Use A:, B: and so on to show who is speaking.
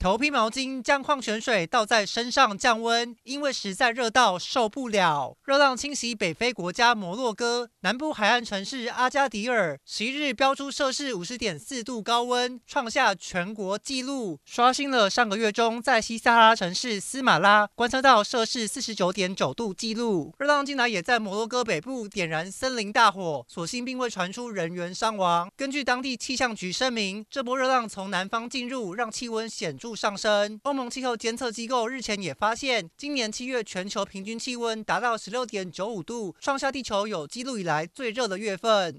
A: 头披毛巾，将矿泉水倒在身上降温，因为实在热到受不了。热浪侵袭北非国家摩洛哥南部海岸城市阿加迪尔，十一日飙出摄氏五十点四度高温，创下全国纪录，刷新了上个月中在西撒哈拉城市斯马拉观测到摄氏四十九点九度纪录。热浪近来也在摩洛哥北部点燃森林大火，所幸并未传出人员伤亡。根据当地气象局声明，这波热浪从南方进入，让气温显著上升。欧盟气候监测机构日前也发现，今年七月全球平均气温达到十六点九五度，创下地球有记录以来最热的月份。